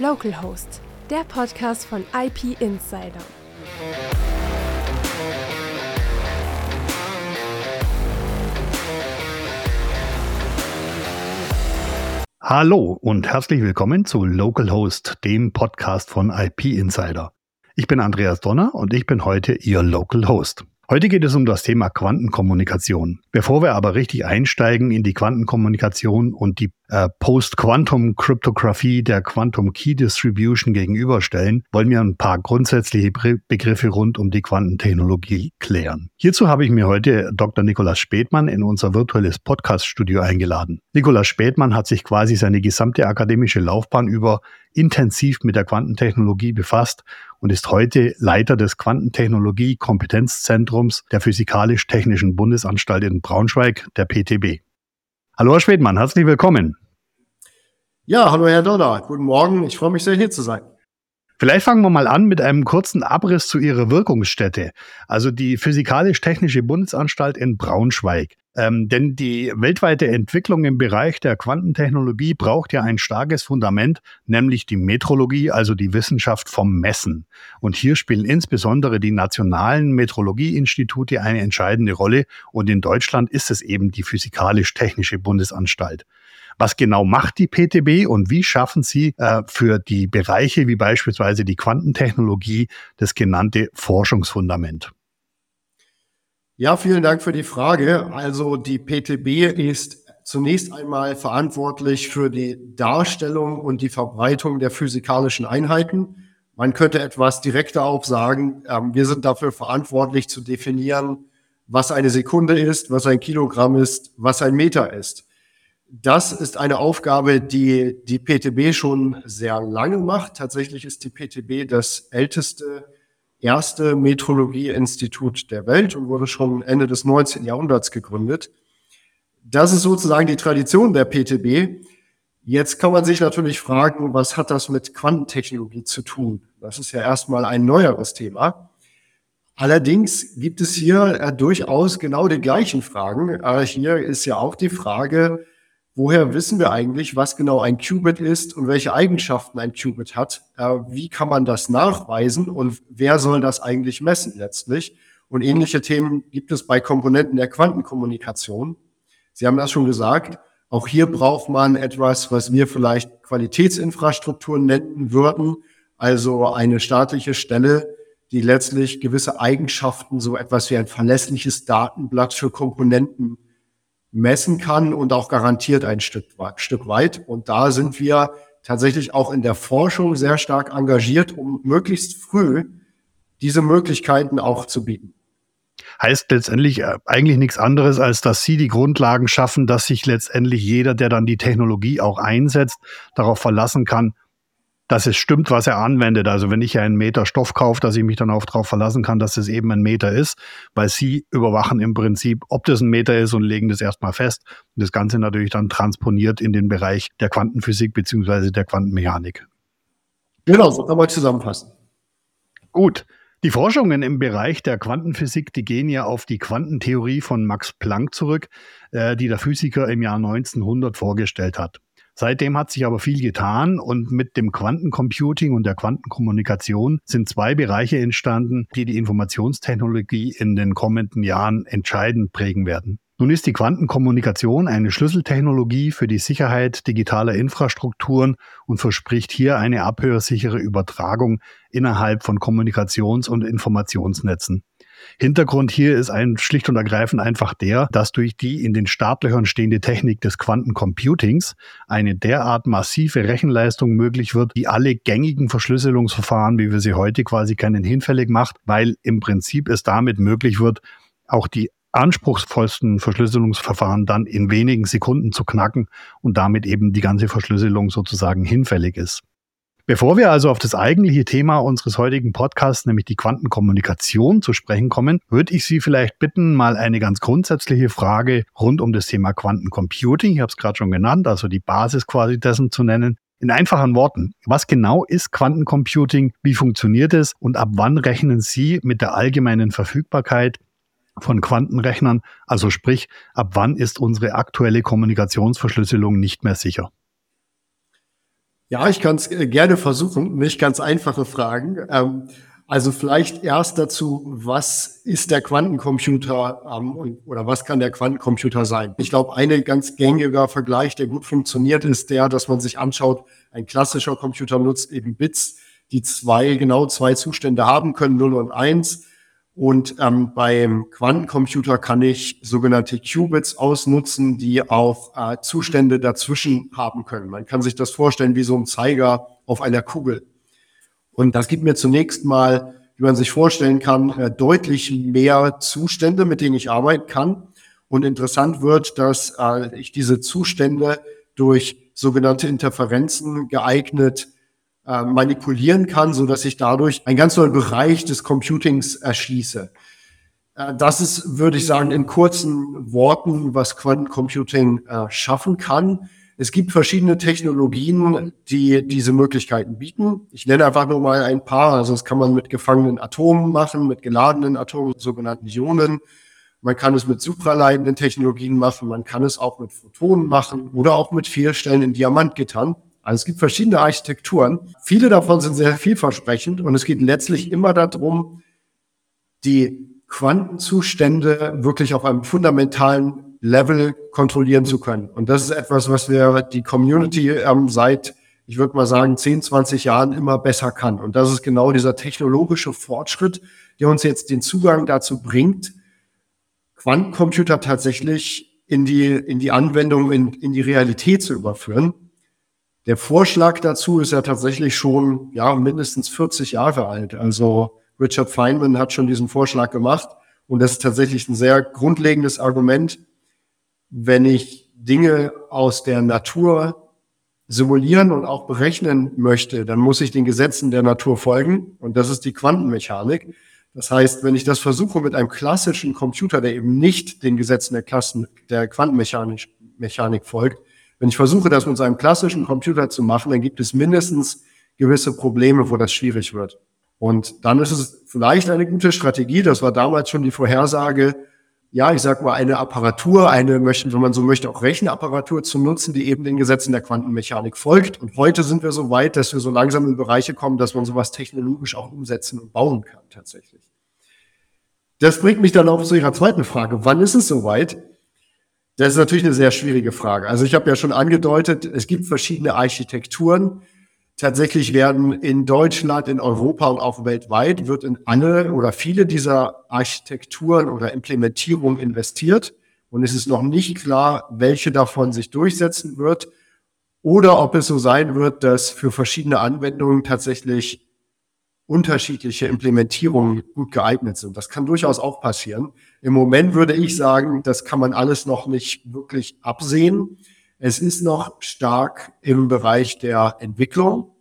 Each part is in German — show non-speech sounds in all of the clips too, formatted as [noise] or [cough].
Localhost, der Podcast von IP Insider. Hallo und herzlich willkommen zu Localhost, dem Podcast von IP Insider. Ich bin Andreas Donner und ich bin heute Ihr Local Host. Heute geht es um das Thema Quantenkommunikation. Bevor wir aber richtig einsteigen in die Quantenkommunikation und die äh, Post-Quantum-Kryptographie der Quantum Key Distribution gegenüberstellen, wollen wir ein paar grundsätzliche Begriffe rund um die Quantentechnologie klären. Hierzu habe ich mir heute Dr. Nikolaus Spätmann in unser virtuelles Podcast-Studio eingeladen. Nikolaus Spätmann hat sich quasi seine gesamte akademische Laufbahn über intensiv mit der Quantentechnologie befasst und ist heute Leiter des Quantentechnologie-Kompetenzzentrums der Physikalisch-Technischen Bundesanstalt in Braunschweig, der PTB. Hallo Herr Schwedmann, herzlich willkommen. Ja, hallo Herr Donner, guten Morgen, ich freue mich sehr hier zu sein. Vielleicht fangen wir mal an mit einem kurzen Abriss zu Ihrer Wirkungsstätte, also die Physikalisch-Technische Bundesanstalt in Braunschweig. Ähm, denn die weltweite Entwicklung im Bereich der Quantentechnologie braucht ja ein starkes Fundament, nämlich die Metrologie, also die Wissenschaft vom Messen. Und hier spielen insbesondere die nationalen Metrologieinstitute eine entscheidende Rolle. Und in Deutschland ist es eben die Physikalisch-Technische Bundesanstalt. Was genau macht die PTB und wie schaffen Sie äh, für die Bereiche wie beispielsweise die Quantentechnologie das genannte Forschungsfundament? Ja, vielen Dank für die Frage. Also die PTB ist zunächst einmal verantwortlich für die Darstellung und die Verbreitung der physikalischen Einheiten. Man könnte etwas direkter auch sagen, ähm, wir sind dafür verantwortlich zu definieren, was eine Sekunde ist, was ein Kilogramm ist, was ein Meter ist. Das ist eine Aufgabe, die die PTB schon sehr lange macht. Tatsächlich ist die PTB das älteste erste Metrologieinstitut der Welt und wurde schon Ende des 19. Jahrhunderts gegründet. Das ist sozusagen die Tradition der PTB. Jetzt kann man sich natürlich fragen, was hat das mit Quantentechnologie zu tun? Das ist ja erstmal ein neueres Thema. Allerdings gibt es hier äh, durchaus genau die gleichen Fragen. Aber hier ist ja auch die Frage, woher wissen wir eigentlich, was genau ein Qubit ist und welche Eigenschaften ein Qubit hat? Äh, wie kann man das nachweisen und wer soll das eigentlich messen letztlich? Und ähnliche Themen gibt es bei Komponenten der Quantenkommunikation. Sie haben das schon gesagt. Auch hier braucht man etwas, was wir vielleicht Qualitätsinfrastruktur nennen würden. Also eine staatliche Stelle, die letztlich gewisse Eigenschaften, so etwas wie ein verlässliches Datenblatt für Komponenten messen kann und auch garantiert ein Stück, Stück weit. Und da sind wir tatsächlich auch in der Forschung sehr stark engagiert, um möglichst früh diese Möglichkeiten auch zu bieten. Heißt letztendlich äh, eigentlich nichts anderes, als dass Sie die Grundlagen schaffen, dass sich letztendlich jeder, der dann die Technologie auch einsetzt, darauf verlassen kann, dass es stimmt, was er anwendet. Also wenn ich einen Meter Stoff kaufe, dass ich mich dann auch darauf verlassen kann, dass es eben ein Meter ist, weil sie überwachen im Prinzip, ob das ein Meter ist und legen das erstmal fest. Und das Ganze natürlich dann transponiert in den Bereich der Quantenphysik beziehungsweise der Quantenmechanik. Genau, so kann man zusammenfassen. Gut. Die Forschungen im Bereich der Quantenphysik, die gehen ja auf die Quantentheorie von Max Planck zurück, äh, die der Physiker im Jahr 1900 vorgestellt hat. Seitdem hat sich aber viel getan und mit dem Quantencomputing und der Quantenkommunikation sind zwei Bereiche entstanden, die die Informationstechnologie in den kommenden Jahren entscheidend prägen werden. Nun ist die Quantenkommunikation eine Schlüsseltechnologie für die Sicherheit digitaler Infrastrukturen und verspricht hier eine abhörsichere Übertragung innerhalb von Kommunikations- und Informationsnetzen. Hintergrund hier ist ein schlicht und ergreifend einfach der, dass durch die in den Startlöchern stehende Technik des Quantencomputings eine derart massive Rechenleistung möglich wird, die alle gängigen Verschlüsselungsverfahren, wie wir sie heute quasi kennen, hinfällig macht, weil im Prinzip es damit möglich wird, auch die anspruchsvollsten Verschlüsselungsverfahren dann in wenigen Sekunden zu knacken und damit eben die ganze Verschlüsselung sozusagen hinfällig ist. Bevor wir also auf das eigentliche Thema unseres heutigen Podcasts, nämlich die Quantenkommunikation, zu sprechen kommen, würde ich Sie vielleicht bitten, mal eine ganz grundsätzliche Frage rund um das Thema Quantencomputing, ich habe es gerade schon genannt, also die Basis quasi dessen zu nennen. In einfachen Worten, was genau ist Quantencomputing, wie funktioniert es und ab wann rechnen Sie mit der allgemeinen Verfügbarkeit von Quantenrechnern, also sprich, ab wann ist unsere aktuelle Kommunikationsverschlüsselung nicht mehr sicher? Ja, ich kann es äh, gerne versuchen. Nicht ganz einfache Fragen. Ähm, also vielleicht erst dazu, was ist der Quantencomputer ähm, oder was kann der Quantencomputer sein? Ich glaube, ein ganz gängiger Vergleich, der gut funktioniert, ist der, dass man sich anschaut, ein klassischer Computer nutzt eben Bits, die zwei, genau zwei Zustände haben können, 0 und 1. Und ähm, beim Quantencomputer kann ich sogenannte Qubits ausnutzen, die auch äh, Zustände dazwischen haben können. Man kann sich das vorstellen wie so ein Zeiger auf einer Kugel. Und das gibt mir zunächst mal, wie man sich vorstellen kann, äh, deutlich mehr Zustände, mit denen ich arbeiten kann. Und interessant wird, dass äh, ich diese Zustände durch sogenannte Interferenzen geeignet äh, manipulieren kann, so dass ich dadurch einen ganz neuen Bereich des Computings erschließe. Äh, das ist, würde ich sagen, in kurzen Worten, was Quantencomputing äh, schaffen kann. Es gibt verschiedene Technologien, die diese Möglichkeiten bieten. Ich nenne einfach nur mal ein paar. Also das kann man mit gefangenen Atomen machen, mit geladenen Atomen, sogenannten Ionen. Man kann es mit supraleitenden Technologien machen. Man kann es auch mit Photonen machen oder auch mit vielstellenden Diamantgittern. Also es gibt verschiedene Architekturen. Viele davon sind sehr vielversprechend und es geht letztlich immer darum, die Quantenzustände wirklich auf einem fundamentalen Level kontrollieren zu können. Und das ist etwas, was wir die Community ähm, seit, ich würde mal sagen, 10, 20 Jahren immer besser kann. Und das ist genau dieser technologische Fortschritt, der uns jetzt den Zugang dazu bringt, Quantencomputer tatsächlich in die, in die Anwendung, in, in die Realität zu überführen. Der Vorschlag dazu ist ja tatsächlich schon, ja, mindestens 40 Jahre alt. Also Richard Feynman hat schon diesen Vorschlag gemacht. Und das ist tatsächlich ein sehr grundlegendes Argument, wenn ich Dinge aus der Natur simulieren und auch berechnen möchte, dann muss ich den Gesetzen der Natur folgen. Und das ist die Quantenmechanik. Das heißt, wenn ich das versuche mit einem klassischen Computer, der eben nicht den Gesetzen der, Klassen, der Quantenmechanik Mechanik folgt, wenn ich versuche, das mit einem klassischen Computer zu machen, dann gibt es mindestens gewisse Probleme, wo das schwierig wird. Und dann ist es vielleicht eine gute Strategie, das war damals schon die Vorhersage, ja, ich sag mal, eine Apparatur, eine, möchten, wenn man so möchte, auch Rechenapparatur zu nutzen, die eben den Gesetzen der Quantenmechanik folgt. Und heute sind wir so weit, dass wir so langsam in Bereiche kommen, dass man sowas technologisch auch umsetzen und bauen kann, tatsächlich. Das bringt mich dann auch zu Ihrer zweiten Frage. Wann ist es soweit? Das ist natürlich eine sehr schwierige Frage. Also ich habe ja schon angedeutet, es gibt verschiedene Architekturen. Tatsächlich werden in Deutschland, in Europa und auch weltweit wird in alle oder viele dieser Architekturen oder Implementierungen investiert. Und es ist noch nicht klar, welche davon sich durchsetzen wird oder ob es so sein wird, dass für verschiedene Anwendungen tatsächlich unterschiedliche Implementierungen gut geeignet sind. Das kann durchaus auch passieren. Im Moment würde ich sagen, das kann man alles noch nicht wirklich absehen. Es ist noch stark im Bereich der Entwicklung.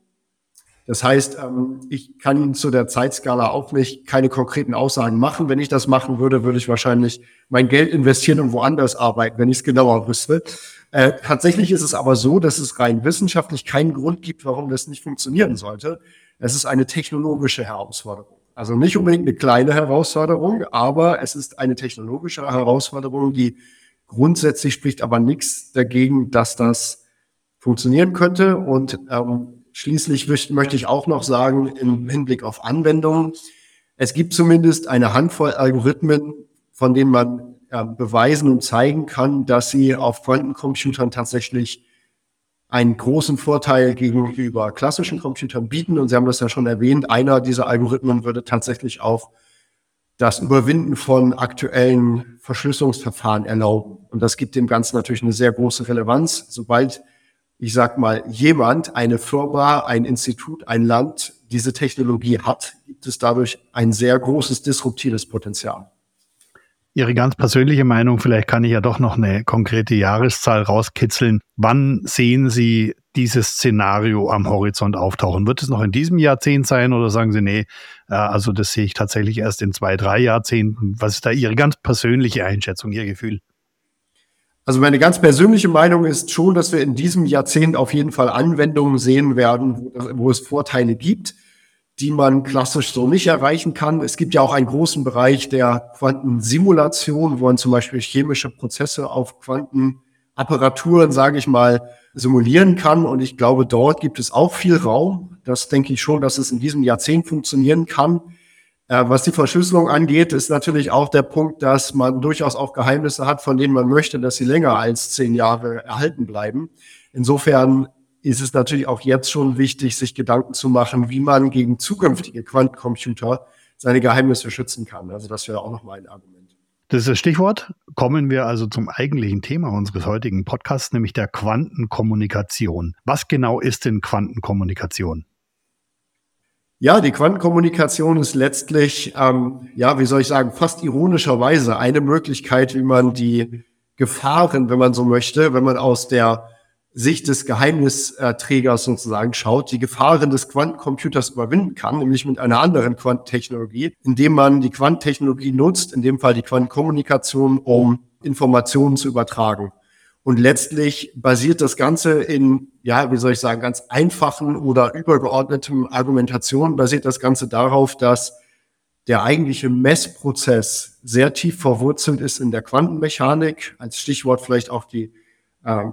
Das heißt, ähm, ich kann zu der Zeitskala auch nicht keine konkreten Aussagen machen. Wenn ich das machen würde, würde ich wahrscheinlich mein Geld investieren und woanders arbeiten, wenn ich es genauer wüsste. Äh, tatsächlich ist es aber so, dass es rein wissenschaftlich keinen Grund gibt, warum das nicht funktionieren sollte. Es ist eine technologische Herausforderung. Also nicht unbedingt eine kleine Herausforderung, aber es ist eine technologische Herausforderung, die Grundsätzlich spricht aber nichts dagegen, dass das funktionieren könnte. Und ähm, schließlich möchte ich auch noch sagen, im Hinblick auf Anwendungen, es gibt zumindest eine Handvoll Algorithmen, von denen man äh, beweisen und zeigen kann, dass sie auf Quantencomputern tatsächlich einen großen Vorteil gegenüber klassischen Computern bieten. Und Sie haben das ja schon erwähnt, einer dieser Algorithmen würde tatsächlich auch das Überwinden von aktuellen Verschlüsselungsverfahren erlauben. Und das gibt dem Ganzen natürlich eine sehr große Relevanz. Sobald, ich sag mal, jemand, eine Firma, ein Institut, ein Land diese Technologie hat, gibt es dadurch ein sehr großes disruptives Potenzial. Ihre ganz persönliche Meinung, vielleicht kann ich ja doch noch eine konkrete Jahreszahl rauskitzeln. Wann sehen Sie dieses Szenario am Horizont auftauchen? Wird es noch in diesem Jahrzehnt sein oder sagen Sie, nee, äh, also das sehe ich tatsächlich erst in zwei, drei Jahrzehnten? Was ist da Ihre ganz persönliche Einschätzung, Ihr Gefühl? Also meine ganz persönliche Meinung ist schon, dass wir in diesem Jahrzehnt auf jeden Fall Anwendungen sehen werden, wo, wo es Vorteile gibt die man klassisch so nicht erreichen kann. Es gibt ja auch einen großen Bereich der Quantensimulation, wo man zum Beispiel chemische Prozesse auf Quanten Apparaturen, sage ich mal, simulieren kann. Und ich glaube, dort gibt es auch viel Raum. Das denke ich schon, dass es in diesem Jahrzehnt funktionieren kann. Äh, was die Verschlüsselung angeht, ist natürlich auch der Punkt, dass man durchaus auch Geheimnisse hat, von denen man möchte, dass sie länger als zehn Jahre erhalten bleiben. Insofern ist es natürlich auch jetzt schon wichtig, sich Gedanken zu machen, wie man gegen zukünftige Quantencomputer seine Geheimnisse schützen kann. Also das wäre auch nochmal ein Argument. Das ist das Stichwort. Kommen wir also zum eigentlichen Thema unseres heutigen Podcasts, nämlich der Quantenkommunikation. Was genau ist denn Quantenkommunikation? Ja, die Quantenkommunikation ist letztlich, ähm, ja, wie soll ich sagen, fast ironischerweise eine Möglichkeit, wie man die Gefahren, wenn man so möchte, wenn man aus der Sicht des Geheimnisträgers sozusagen schaut, die Gefahren des Quantencomputers überwinden kann, nämlich mit einer anderen Quantentechnologie, indem man die Quantentechnologie nutzt, in dem Fall die Quantenkommunikation, um Informationen zu übertragen. Und letztlich basiert das Ganze in, ja, wie soll ich sagen, ganz einfachen oder übergeordneten Argumentationen, basiert das Ganze darauf, dass der eigentliche Messprozess sehr tief verwurzelt ist in der Quantenmechanik. Als Stichwort vielleicht auch die äh,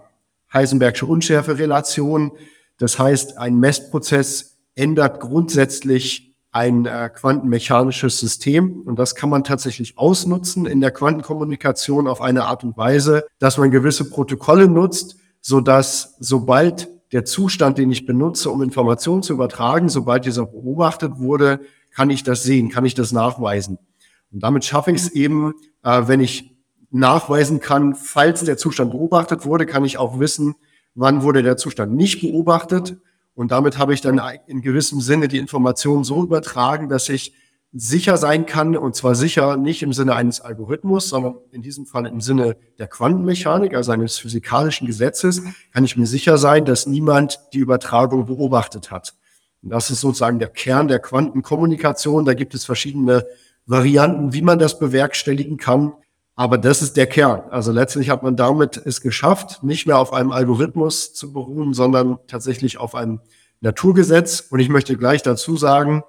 Heisenbergsche Unschärferelation. Das heißt, ein Messprozess ändert grundsätzlich ein äh, quantenmechanisches System und das kann man tatsächlich ausnutzen in der Quantenkommunikation auf eine Art und Weise, dass man gewisse Protokolle nutzt, so dass sobald der Zustand, den ich benutze, um Informationen zu übertragen, sobald dieser beobachtet wurde, kann ich das sehen, kann ich das nachweisen. Und damit schaffe ich es eben, äh, wenn ich nachweisen kann, falls der Zustand beobachtet wurde, kann ich auch wissen, wann wurde der Zustand nicht beobachtet. Und damit habe ich dann in gewissem Sinne die Information so übertragen, dass ich sicher sein kann, und zwar sicher nicht im Sinne eines Algorithmus, sondern in diesem Fall im Sinne der Quantenmechanik, also eines physikalischen Gesetzes, kann ich mir sicher sein, dass niemand die Übertragung beobachtet hat. Und das ist sozusagen der Kern der Quantenkommunikation. Da gibt es verschiedene Varianten, wie man das bewerkstelligen kann. Aber das ist der Kern. Also letztlich hat man damit es geschafft, nicht mehr auf einem Algorithmus zu beruhen, sondern tatsächlich auf einem Naturgesetz. Und ich möchte gleich dazu sagen,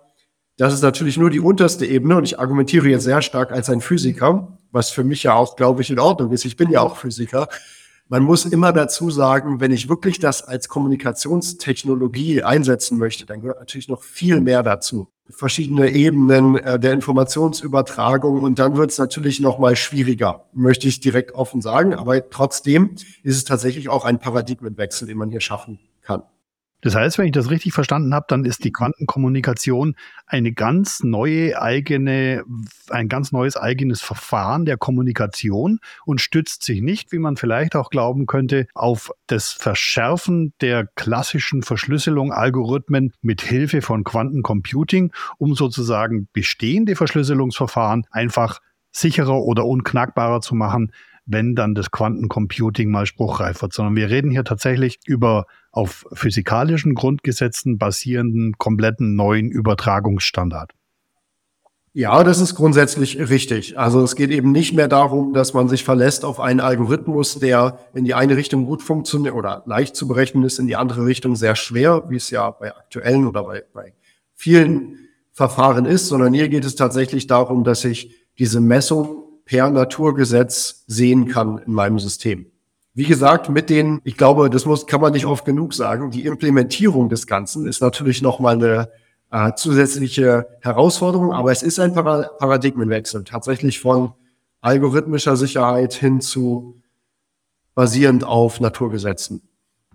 das ist natürlich nur die unterste Ebene und ich argumentiere jetzt sehr stark als ein Physiker, was für mich ja auch, glaube ich, in Ordnung ist. Ich bin ja auch Physiker. Man muss immer dazu sagen, wenn ich wirklich das als Kommunikationstechnologie einsetzen möchte, dann gehört natürlich noch viel mehr dazu. Verschiedene Ebenen äh, der Informationsübertragung und dann wird es natürlich noch mal schwieriger, möchte ich direkt offen sagen. Aber trotzdem ist es tatsächlich auch ein Paradigmenwechsel, den man hier schaffen kann. Das heißt, wenn ich das richtig verstanden habe, dann ist die Quantenkommunikation eine ganz neue eigene, ein ganz neues eigenes Verfahren der Kommunikation und stützt sich nicht, wie man vielleicht auch glauben könnte, auf das Verschärfen der klassischen Verschlüsselung Algorithmen mit Hilfe von Quantencomputing, um sozusagen bestehende Verschlüsselungsverfahren einfach sicherer oder unknackbarer zu machen, wenn dann das Quantencomputing mal spruchreif wird, sondern wir reden hier tatsächlich über auf physikalischen Grundgesetzen basierenden kompletten neuen Übertragungsstandard. Ja, das ist grundsätzlich richtig. Also es geht eben nicht mehr darum, dass man sich verlässt auf einen Algorithmus, der in die eine Richtung gut funktioniert oder leicht zu berechnen ist, in die andere Richtung sehr schwer, wie es ja bei aktuellen oder bei, bei vielen Verfahren ist, sondern hier geht es tatsächlich darum, dass ich diese Messung per Naturgesetz sehen kann in meinem System. Wie gesagt, mit den, ich glaube, das muss, kann man nicht oft genug sagen, die Implementierung des Ganzen ist natürlich nochmal eine äh, zusätzliche Herausforderung, aber es ist ein Paradigmenwechsel, tatsächlich von algorithmischer Sicherheit hin zu basierend auf Naturgesetzen.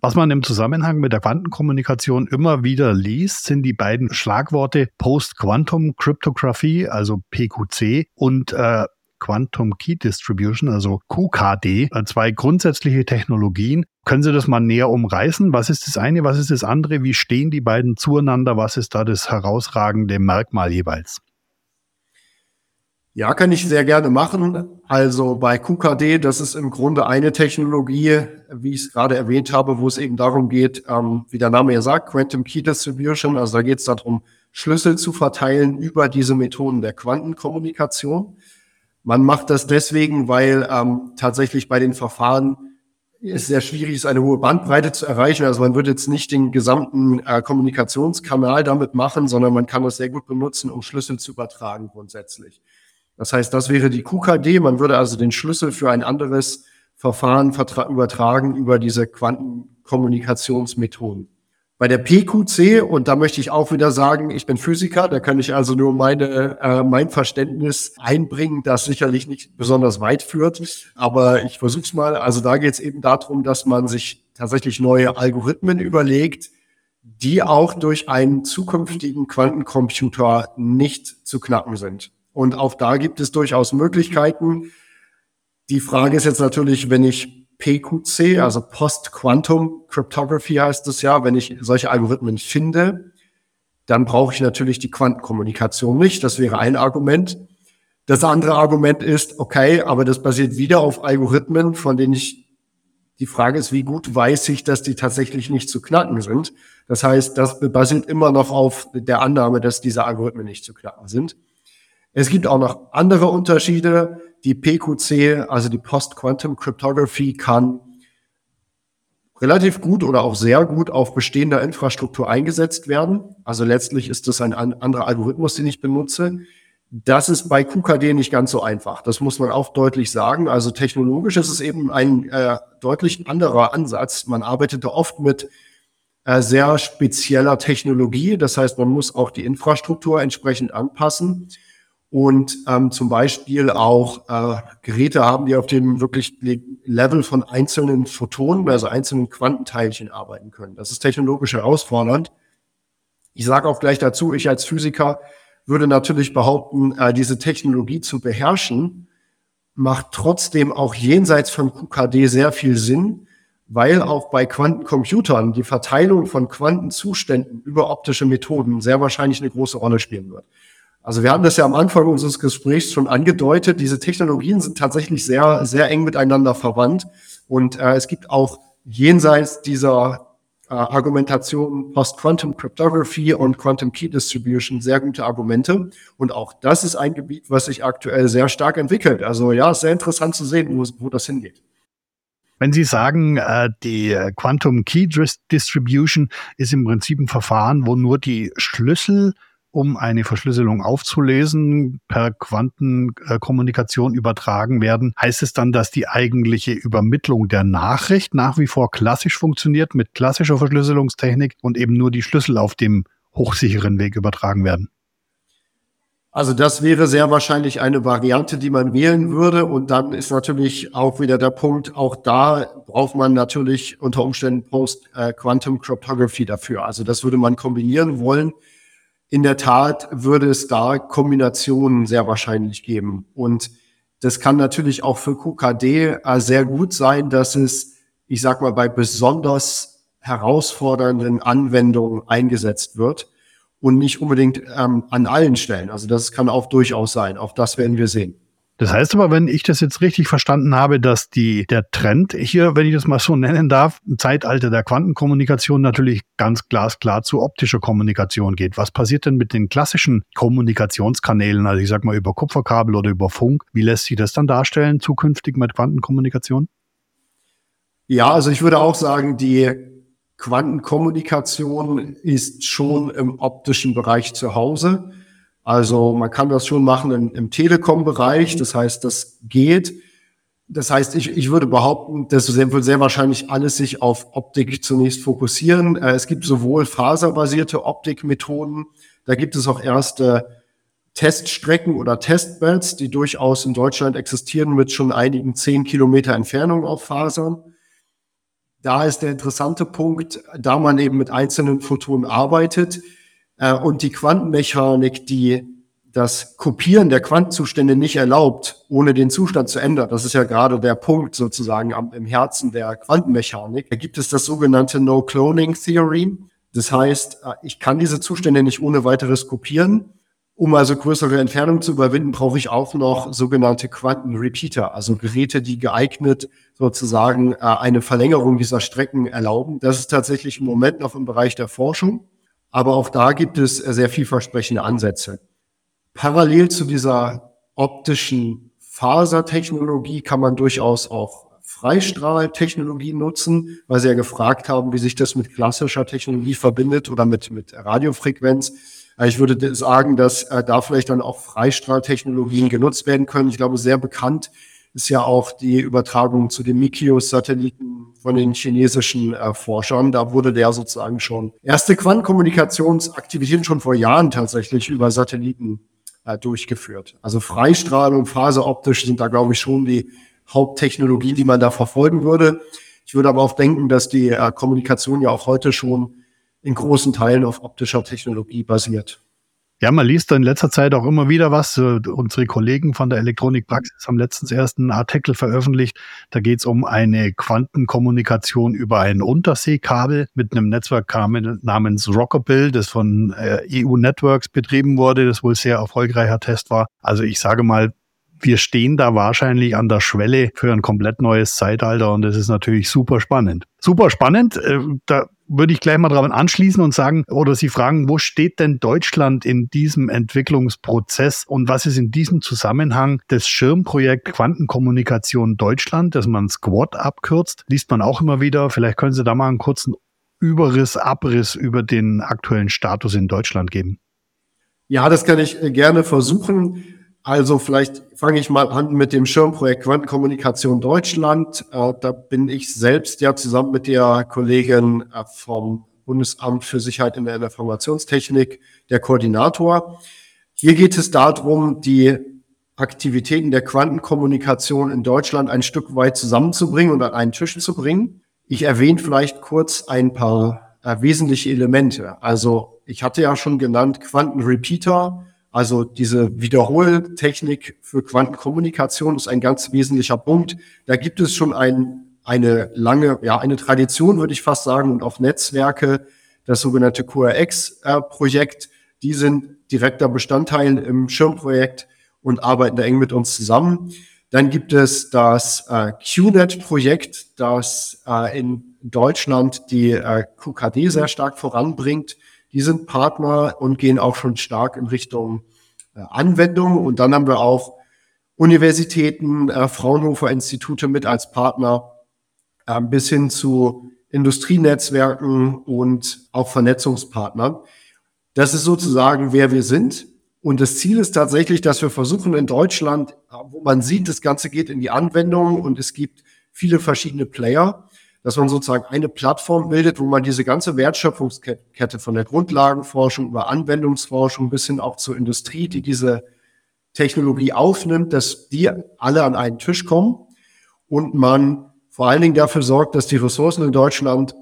Was man im Zusammenhang mit der Quantenkommunikation immer wieder liest, sind die beiden Schlagworte Post-Quantum Cryptography, also PQC, und äh, Quantum Key Distribution, also QKD, äh, zwei grundsätzliche Technologien. Können Sie das mal näher umreißen? Was ist das eine, was ist das andere? Wie stehen die beiden zueinander? Was ist da das herausragende Merkmal jeweils? Ja, kann ich sehr gerne machen. Also bei QKD, das ist im Grunde eine Technologie, wie ich es gerade erwähnt habe, wo es eben darum geht, ähm, wie der Name ja sagt, Quantum Key Distribution. Also da geht es darum, Schlüssel zu verteilen über diese Methoden der Quantenkommunikation. Man macht das deswegen, weil ähm, tatsächlich bei den Verfahren es sehr schwierig ist, eine hohe Bandbreite zu erreichen. Also man wird jetzt nicht den gesamten äh, Kommunikationskanal damit machen, sondern man kann das sehr gut benutzen, um Schlüssel zu übertragen grundsätzlich. Das heißt, das wäre die QKD. Man würde also den Schlüssel für ein anderes Verfahren übertragen über diese Quantenkommunikationsmethoden. Bei der PQC, und da möchte ich auch wieder sagen, ich bin Physiker, da kann ich also nur meine, äh, mein Verständnis einbringen, das sicherlich nicht besonders weit führt, aber ich versuche es mal. Also da geht es eben darum, dass man sich tatsächlich neue Algorithmen überlegt, die auch durch einen zukünftigen Quantencomputer nicht zu knacken sind. Und auch da gibt es durchaus Möglichkeiten. Die Frage ist jetzt natürlich, wenn ich PQC, also Post-Quantum Cryptography heißt es ja. Wenn ich solche Algorithmen finde, dann brauche ich natürlich die Quantenkommunikation nicht. Das wäre ein Argument. Das andere Argument ist, okay, aber das basiert wieder auf Algorithmen, von denen ich, die Frage ist, wie gut weiß ich, dass die tatsächlich nicht zu knacken sind. Das heißt, das basiert immer noch auf der Annahme, dass diese Algorithmen nicht zu knacken sind. Es gibt auch noch andere Unterschiede. Die PQC, also die Post-Quantum Cryptography, kann relativ gut oder auch sehr gut auf bestehender Infrastruktur eingesetzt werden. Also letztlich ist das ein anderer Algorithmus, den ich benutze. Das ist bei QKD nicht ganz so einfach. Das muss man auch deutlich sagen. Also technologisch ist es eben ein äh, deutlich anderer Ansatz. Man arbeitet da oft mit äh, sehr spezieller Technologie. Das heißt, man muss auch die Infrastruktur entsprechend anpassen und ähm, zum Beispiel auch äh, Geräte haben, die auf dem wirklich Level von einzelnen Photonen, also einzelnen Quantenteilchen arbeiten können. Das ist technologisch herausfordernd. Ich sage auch gleich dazu, ich als Physiker würde natürlich behaupten, äh, diese Technologie zu beherrschen, macht trotzdem auch jenseits von QKD sehr viel Sinn, weil auch bei Quantencomputern die Verteilung von Quantenzuständen über optische Methoden sehr wahrscheinlich eine große Rolle spielen wird. Also wir haben das ja am Anfang unseres Gesprächs schon angedeutet. Diese Technologien sind tatsächlich sehr, sehr eng miteinander verwandt. Und äh, es gibt auch jenseits dieser äh, Argumentation Post-Quantum Cryptography und Quantum Key Distribution sehr gute Argumente. Und auch das ist ein Gebiet, was sich aktuell sehr stark entwickelt. Also ja, sehr interessant zu sehen, wo, wo das hingeht. Wenn Sie sagen, äh, die Quantum Key Distribution ist im Prinzip ein Verfahren, wo nur die Schlüssel um eine Verschlüsselung aufzulesen, per Quantenkommunikation übertragen werden, heißt es dann, dass die eigentliche Übermittlung der Nachricht nach wie vor klassisch funktioniert mit klassischer Verschlüsselungstechnik und eben nur die Schlüssel auf dem hochsicheren Weg übertragen werden? Also das wäre sehr wahrscheinlich eine Variante, die man wählen würde. Und dann ist natürlich auch wieder der Punkt, auch da braucht man natürlich unter Umständen Post-Quantum Cryptography dafür. Also das würde man kombinieren wollen in der Tat würde es da Kombinationen sehr wahrscheinlich geben. Und das kann natürlich auch für QKD äh, sehr gut sein, dass es, ich sag mal, bei besonders herausfordernden Anwendungen eingesetzt wird und nicht unbedingt ähm, an allen Stellen. Also das kann auch durchaus sein. Auch das werden wir sehen. Das heißt aber, wenn ich das jetzt richtig verstanden habe, dass die, der Trend hier, wenn ich das mal so [laughs] nennen darf, im Zeitalter der Quantenkommunikation natürlich ganz glasklar zu optischer Kommunikation geht. Was passiert denn mit den klassischen Kommunikationskanälen, also ich sag mal über Kupferkabel oder über Funk? Wie lässt sich das dann darstellen zukünftig mit Quantenkommunikation? Ja, also ich würde auch sagen, die Quantenkommunikation ist schon im optischen Bereich zu Hause. Also man kann das schon machen im, im Telekom-Bereich, das heißt, das geht. Das heißt, ich, ich würde behaupten, dass wird sehr wahrscheinlich alles sich auf Optik zunächst fokussieren. Äh, es gibt sowohl faserbasierte Optikmethoden, da gibt es auch erste Teststrecken oder Testbeds, die durchaus in Deutschland existieren mit schon einigen zehn Kilometer Entfernung auf Fasern. Da ist der interessante Punkt, da man eben mit einzelnen Photonen arbeitet, äh, und die Quantenmechanik, die das Kopieren der Quantenzustände nicht erlaubt, ohne den Zustand zu ändern. Das ist ja gerade der Punkt sozusagen am, im Herzen der Quantenmechanik. Da gibt es das sogenannte No-Cloning Theorem. Das heißt, äh, ich kann diese Zustände nicht ohne weiteres kopieren. Um also größere Entfernungen zu überwinden, brauche ich auch noch sogenannte Quantenrepeater, also Geräte, die geeignet sozusagen äh, eine Verlängerung dieser Strecken erlauben. Das ist tatsächlich im Moment noch im Bereich der Forschung. Aber auch da gibt es sehr vielversprechende Ansätze. Parallel zu dieser optischen Fasertechnologie kann man durchaus auch Freistrahltechnologie nutzen, weil Sie ja gefragt haben, wie sich das mit klassischer Technologie verbindet oder mit, mit Radiofrequenz. Ich würde sagen, dass äh, da vielleicht dann auch Freistrahltechnologien genutzt werden können. Ich glaube, sehr bekannt ist ja auch die Übertragung zu den Mikios-Satelliten von den chinesischen äh, Forschern. Da wurde der sozusagen schon erste Quantenkommunikationsaktivitäten schon vor Jahren tatsächlich über Satelliten äh, durchgeführt. Also Freistrahlung, Phaseoptisch sind da, glaube ich, schon die Haupttechnologien, die man da verfolgen würde. Ich würde aber auch denken, dass die äh, Kommunikation ja auch heute schon in großen Teilen auf optischer Technologie basiert. Ja, man liest da in letzter Zeit auch immer wieder was. Unsere Kollegen von der Elektronikpraxis haben letztens erst einen Artikel veröffentlicht. Da geht es um eine Quantenkommunikation über ein Unterseekabel mit einem Netzwerk namens Rockabill, das von äh, EU Networks betrieben wurde, das wohl sehr erfolgreicher Test war. Also ich sage mal, wir stehen da wahrscheinlich an der Schwelle für ein komplett neues Zeitalter und das ist natürlich super spannend. Super spannend. Äh, da würde ich gleich mal daran anschließen und sagen oder Sie fragen, wo steht denn Deutschland in diesem Entwicklungsprozess und was ist in diesem Zusammenhang das Schirmprojekt Quantenkommunikation Deutschland, das man Squad abkürzt, liest man auch immer wieder. Vielleicht können Sie da mal einen kurzen Überriss, Abriss über den aktuellen Status in Deutschland geben. Ja, das kann ich äh, gerne versuchen. Also vielleicht fange ich mal an mit dem Schirmprojekt Quantenkommunikation Deutschland. Äh, da bin ich selbst ja zusammen mit der Kollegin äh, vom Bundesamt für Sicherheit in der Informationstechnik der Koordinator. Hier geht es darum, die Aktivitäten der Quantenkommunikation in Deutschland ein Stück weit zusammenzubringen und an einen Tisch zu bringen. Ich erwähne vielleicht kurz ein paar äh, wesentliche Elemente. Also ich hatte ja schon genannt Quantenrepeater also diese Wiederholtechnik für Quantenkommunikation ist ein ganz wesentlicher Punkt. Da gibt es schon ein, eine lange, ja, eine Tradition, würde ich fast sagen, und auch Netzwerke, das sogenannte QRX-Projekt, die sind direkter Bestandteil im Schirmprojekt und arbeiten da eng mit uns zusammen. Dann gibt es das äh, QNet-Projekt, das äh, in Deutschland die äh, QKD sehr stark voranbringt die sind Partner und gehen auch schon stark in Richtung äh, Anwendung. Und dann haben wir auch Universitäten, äh, Fraunhofer Institute mit als Partner, äh, bis hin zu Industrienetzwerken und auch Vernetzungspartnern. Das ist sozusagen, wer wir sind. Und das Ziel ist tatsächlich, dass wir versuchen in Deutschland, äh, wo man sieht, das Ganze geht in die Anwendung und es gibt viele verschiedene Player, dass man sozusagen eine Plattform bildet, wo man diese ganze Wertschöpfungskette von der Grundlagenforschung über Anwendungsforschung bis hin auch zur Industrie, die diese Technologie aufnimmt, dass die alle an einen Tisch kommen und man vor allen Dingen dafür sorgt, dass die Ressourcen in Deutschland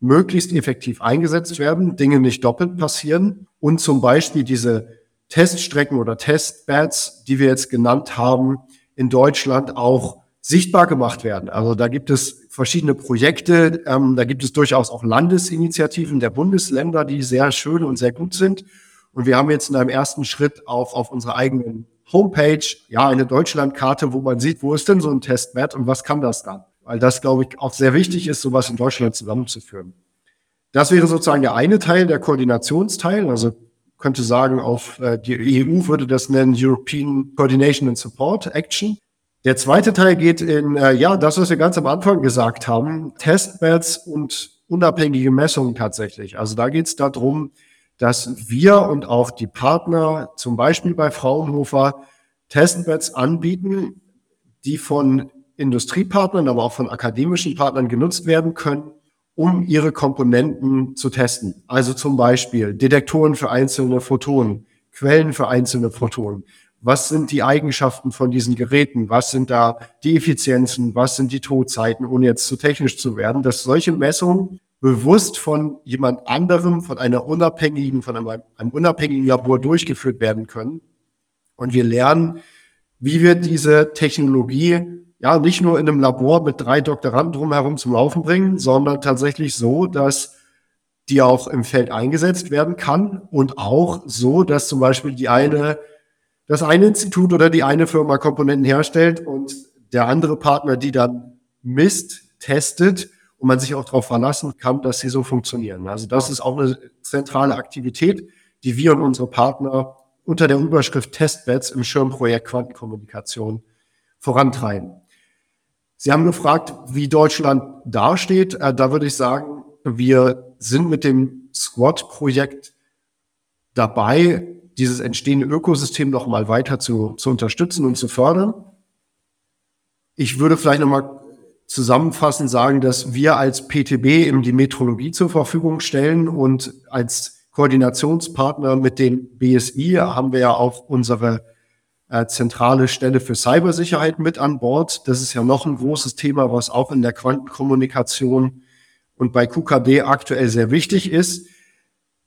möglichst effektiv eingesetzt werden, Dinge nicht doppelt passieren und zum Beispiel diese Teststrecken oder Testbeds, die wir jetzt genannt haben, in Deutschland auch sichtbar gemacht werden. Also da gibt es verschiedene Projekte, ähm, da gibt es durchaus auch Landesinitiativen der Bundesländer, die sehr schön und sehr gut sind. Und wir haben jetzt in einem ersten Schritt auf, auf unserer eigenen Homepage ja eine Deutschlandkarte, wo man sieht, wo ist denn so ein Testbed und was kann das dann? Weil das, glaube ich, auch sehr wichtig ist, sowas in Deutschland zusammenzuführen. Das wäre sozusagen der eine Teil, der Koordinationsteil. Also könnte sagen, auf äh, die EU würde das nennen European Coordination and Support Action. Der zweite Teil geht in, äh, ja, das, was wir ganz am Anfang gesagt haben, Testbeds und unabhängige Messungen tatsächlich. Also da geht es darum, dass wir und auch die Partner, zum Beispiel bei Fraunhofer, Testbeds anbieten, die von Industriepartnern, aber auch von akademischen Partnern genutzt werden können, um ihre Komponenten zu testen. Also zum Beispiel Detektoren für einzelne Photonen, Quellen für einzelne Photonen was sind die Eigenschaften von diesen Geräten, was sind da die Effizienzen, was sind die Todzeiten, ohne jetzt zu technisch zu werden, dass solche Messungen bewusst von jemand anderem, von einer unabhängigen, von einem, einem unabhängigen Labor durchgeführt werden können. Und wir lernen, wie wir diese Technologie ja nicht nur in einem Labor mit drei Doktoranden drumherum zum Laufen bringen, sondern tatsächlich so, dass die auch im Feld eingesetzt werden kann und auch so, dass zum Beispiel die eine das eine Institut oder die eine Firma Komponenten herstellt und der andere Partner die dann misst, testet und man sich auch darauf verlassen kann, dass sie so funktionieren. Also das ist auch eine zentrale Aktivität, die wir und unsere Partner unter der Überschrift Testbeds im Schirmprojekt Quantenkommunikation vorantreiben. Sie haben gefragt, wie Deutschland dasteht. Äh, da würde ich sagen, wir sind mit dem Squad-Projekt dabei, dieses entstehende Ökosystem noch mal weiter zu, zu unterstützen und zu fördern. Ich würde vielleicht nochmal zusammenfassend sagen, dass wir als PTB eben die Metrologie zur Verfügung stellen und als Koordinationspartner mit dem BSI haben wir ja auch unsere äh, zentrale Stelle für Cybersicherheit mit an Bord. Das ist ja noch ein großes Thema, was auch in der Quantenkommunikation und bei QKD aktuell sehr wichtig ist.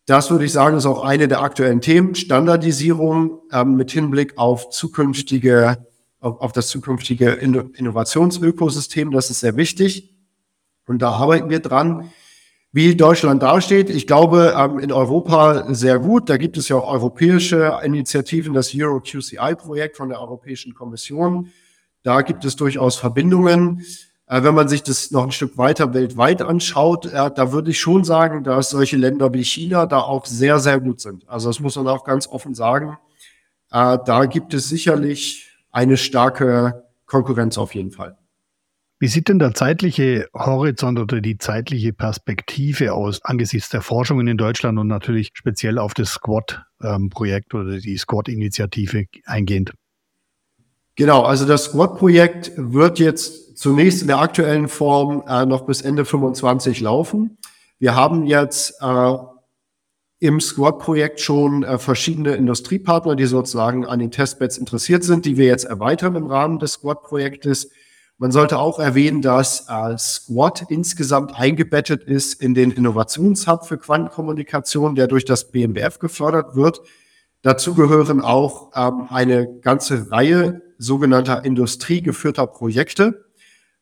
Das würde ich sagen, ist auch eine der aktuellen Themen. Standardisierung ähm, mit Hinblick auf zukünftige, auf, auf das zukünftige Innovationsökosystem. Das ist sehr wichtig. Und da arbeiten wir dran. Wie Deutschland dasteht, ich glaube, ähm, in Europa sehr gut. Da gibt es ja auch europäische Initiativen, das Euro QCI-Projekt von der Europäischen Kommission. Da gibt es durchaus Verbindungen. Äh, wenn man sich das noch ein Stück weiter weltweit anschaut, äh, da würde ich schon sagen, dass solche Länder wie China da auch sehr, sehr gut sind. Also das muss man auch ganz offen sagen. Äh, da gibt es sicherlich eine starke Konkurrenz auf jeden Fall. Wie sieht denn der zeitliche Horizont oder die zeitliche Perspektive aus angesichts der Forschungen in Deutschland und natürlich speziell auf das Squad-Projekt ähm, oder die Squad-Initiative eingehend? Genau, also das Squad-Projekt wird jetzt zunächst in der aktuellen Form äh, noch bis Ende 25 laufen. Wir haben jetzt äh, im Squad-Projekt schon äh, verschiedene Industriepartner, die sozusagen an den Testbeds interessiert sind, die wir jetzt erweitern im Rahmen des Squad-Projektes. Man sollte auch erwähnen, dass äh, Squad insgesamt eingebettet ist in den Innovationshub für Quantenkommunikation, der durch das BMBF gefördert wird. Dazu gehören auch ähm, eine ganze Reihe sogenannter industriegeführter Projekte.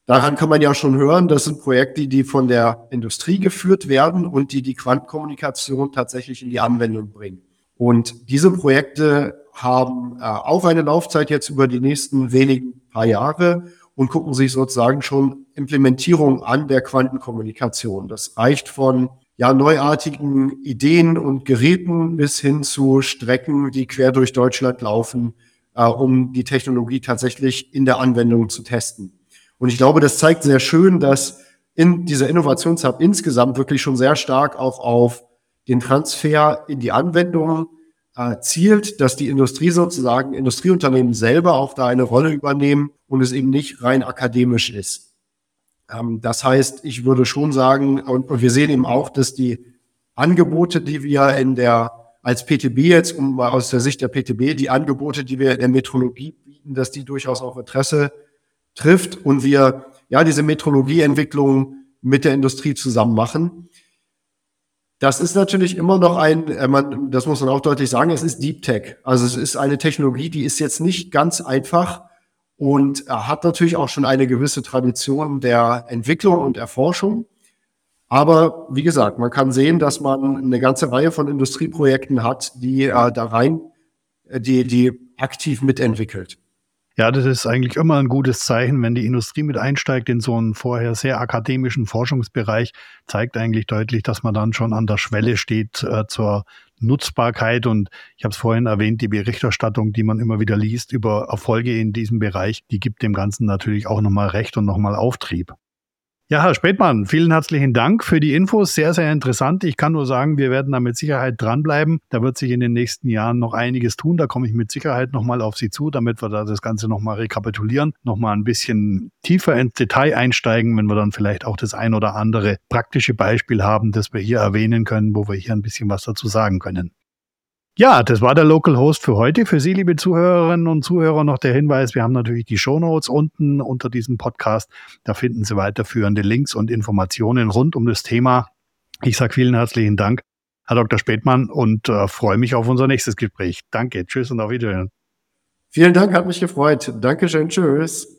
Daran kann man ja schon hören, das sind Projekte, die von der Industrie geführt werden und die die Quantenkommunikation tatsächlich in die Anwendung bringen. Und diese Projekte haben äh, auch eine Laufzeit jetzt über die nächsten wenigen paar Jahre und gucken sich sozusagen schon Implementierung an der Quantenkommunikation. Das reicht von ja, neuartigen Ideen und Geräten bis hin zu Strecken, die quer durch Deutschland laufen, äh, um die Technologie tatsächlich in der Anwendung zu testen. Und ich glaube, das zeigt sehr schön, dass in dieser Innovationshub insgesamt wirklich schon sehr stark auch auf den Transfer in die Anwendung äh, zielt, dass die Industrie sozusagen, Industrieunternehmen selber auch da eine Rolle übernehmen und es eben nicht rein akademisch ist. Ähm, das heißt, ich würde schon sagen, und, und wir sehen eben auch, dass die Angebote, die wir in der als PTB jetzt, um mal aus der Sicht der PTB, die Angebote, die wir in der Metrologie bieten, dass die durchaus auch Interesse trifft und wir ja diese Metrologieentwicklung mit der Industrie zusammen machen. Das ist natürlich immer noch ein, äh, man, das muss man auch deutlich sagen, es ist Deep Tech. Also es ist eine Technologie, die ist jetzt nicht ganz einfach und hat natürlich auch schon eine gewisse Tradition der Entwicklung und Erforschung. Aber wie gesagt, man kann sehen, dass man eine ganze Reihe von Industrieprojekten hat, die äh, da rein, äh, die, die aktiv mitentwickelt. Ja, das ist eigentlich immer ein gutes Zeichen, wenn die Industrie mit einsteigt in so einen vorher sehr akademischen Forschungsbereich, zeigt eigentlich deutlich, dass man dann schon an der Schwelle steht äh, zur Nutzbarkeit. Und ich habe es vorhin erwähnt, die Berichterstattung, die man immer wieder liest über Erfolge in diesem Bereich, die gibt dem Ganzen natürlich auch nochmal Recht und nochmal Auftrieb. Ja, Herr Spätmann, vielen herzlichen Dank für die Infos. Sehr, sehr interessant. Ich kann nur sagen, wir werden da mit Sicherheit dranbleiben. Da wird sich in den nächsten Jahren noch einiges tun. Da komme ich mit Sicherheit nochmal auf Sie zu, damit wir da das Ganze nochmal rekapitulieren, nochmal ein bisschen tiefer ins Detail einsteigen, wenn wir dann vielleicht auch das ein oder andere praktische Beispiel haben, das wir hier erwähnen können, wo wir hier ein bisschen was dazu sagen können. Ja, das war der Local Host für heute. Für Sie, liebe Zuhörerinnen und Zuhörer, noch der Hinweis, wir haben natürlich die Show Notes unten unter diesem Podcast. Da finden Sie weiterführende Links und Informationen rund um das Thema. Ich sage vielen herzlichen Dank, Herr Dr. Spätmann, und äh, freue mich auf unser nächstes Gespräch. Danke, tschüss und auf Wiedersehen. Vielen Dank, hat mich gefreut. Dankeschön, tschüss.